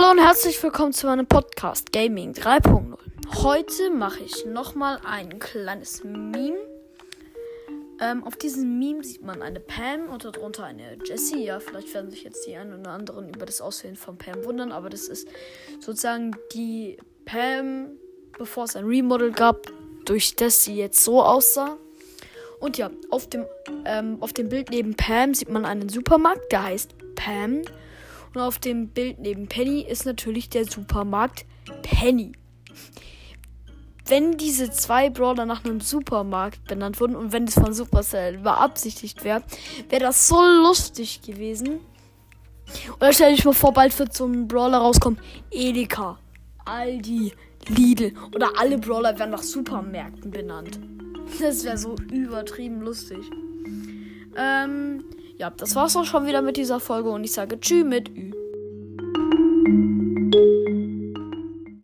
Hallo und herzlich willkommen zu meinem Podcast Gaming 3.0. Heute mache ich nochmal ein kleines Meme. Ähm, auf diesem Meme sieht man eine Pam und darunter eine Jessie. Ja, vielleicht werden sich jetzt die einen oder anderen über das Aussehen von Pam wundern, aber das ist sozusagen die Pam, bevor es ein Remodel gab, durch das sie jetzt so aussah. Und ja, auf dem, ähm, auf dem Bild neben Pam sieht man einen Supermarkt, der heißt Pam. Und auf dem Bild neben Penny ist natürlich der Supermarkt Penny. Wenn diese zwei Brawler nach einem Supermarkt benannt wurden und wenn es von Supercell beabsichtigt wäre, wäre das so lustig gewesen. Oder stell dich mal vor, bald wird so ein Brawler rauskommen. Edeka, Aldi, Lidl oder alle Brawler werden nach Supermärkten benannt. Das wäre so übertrieben lustig. Ähm, ja, das war's auch schon wieder mit dieser Folge und ich sage Tschüss mit Ü.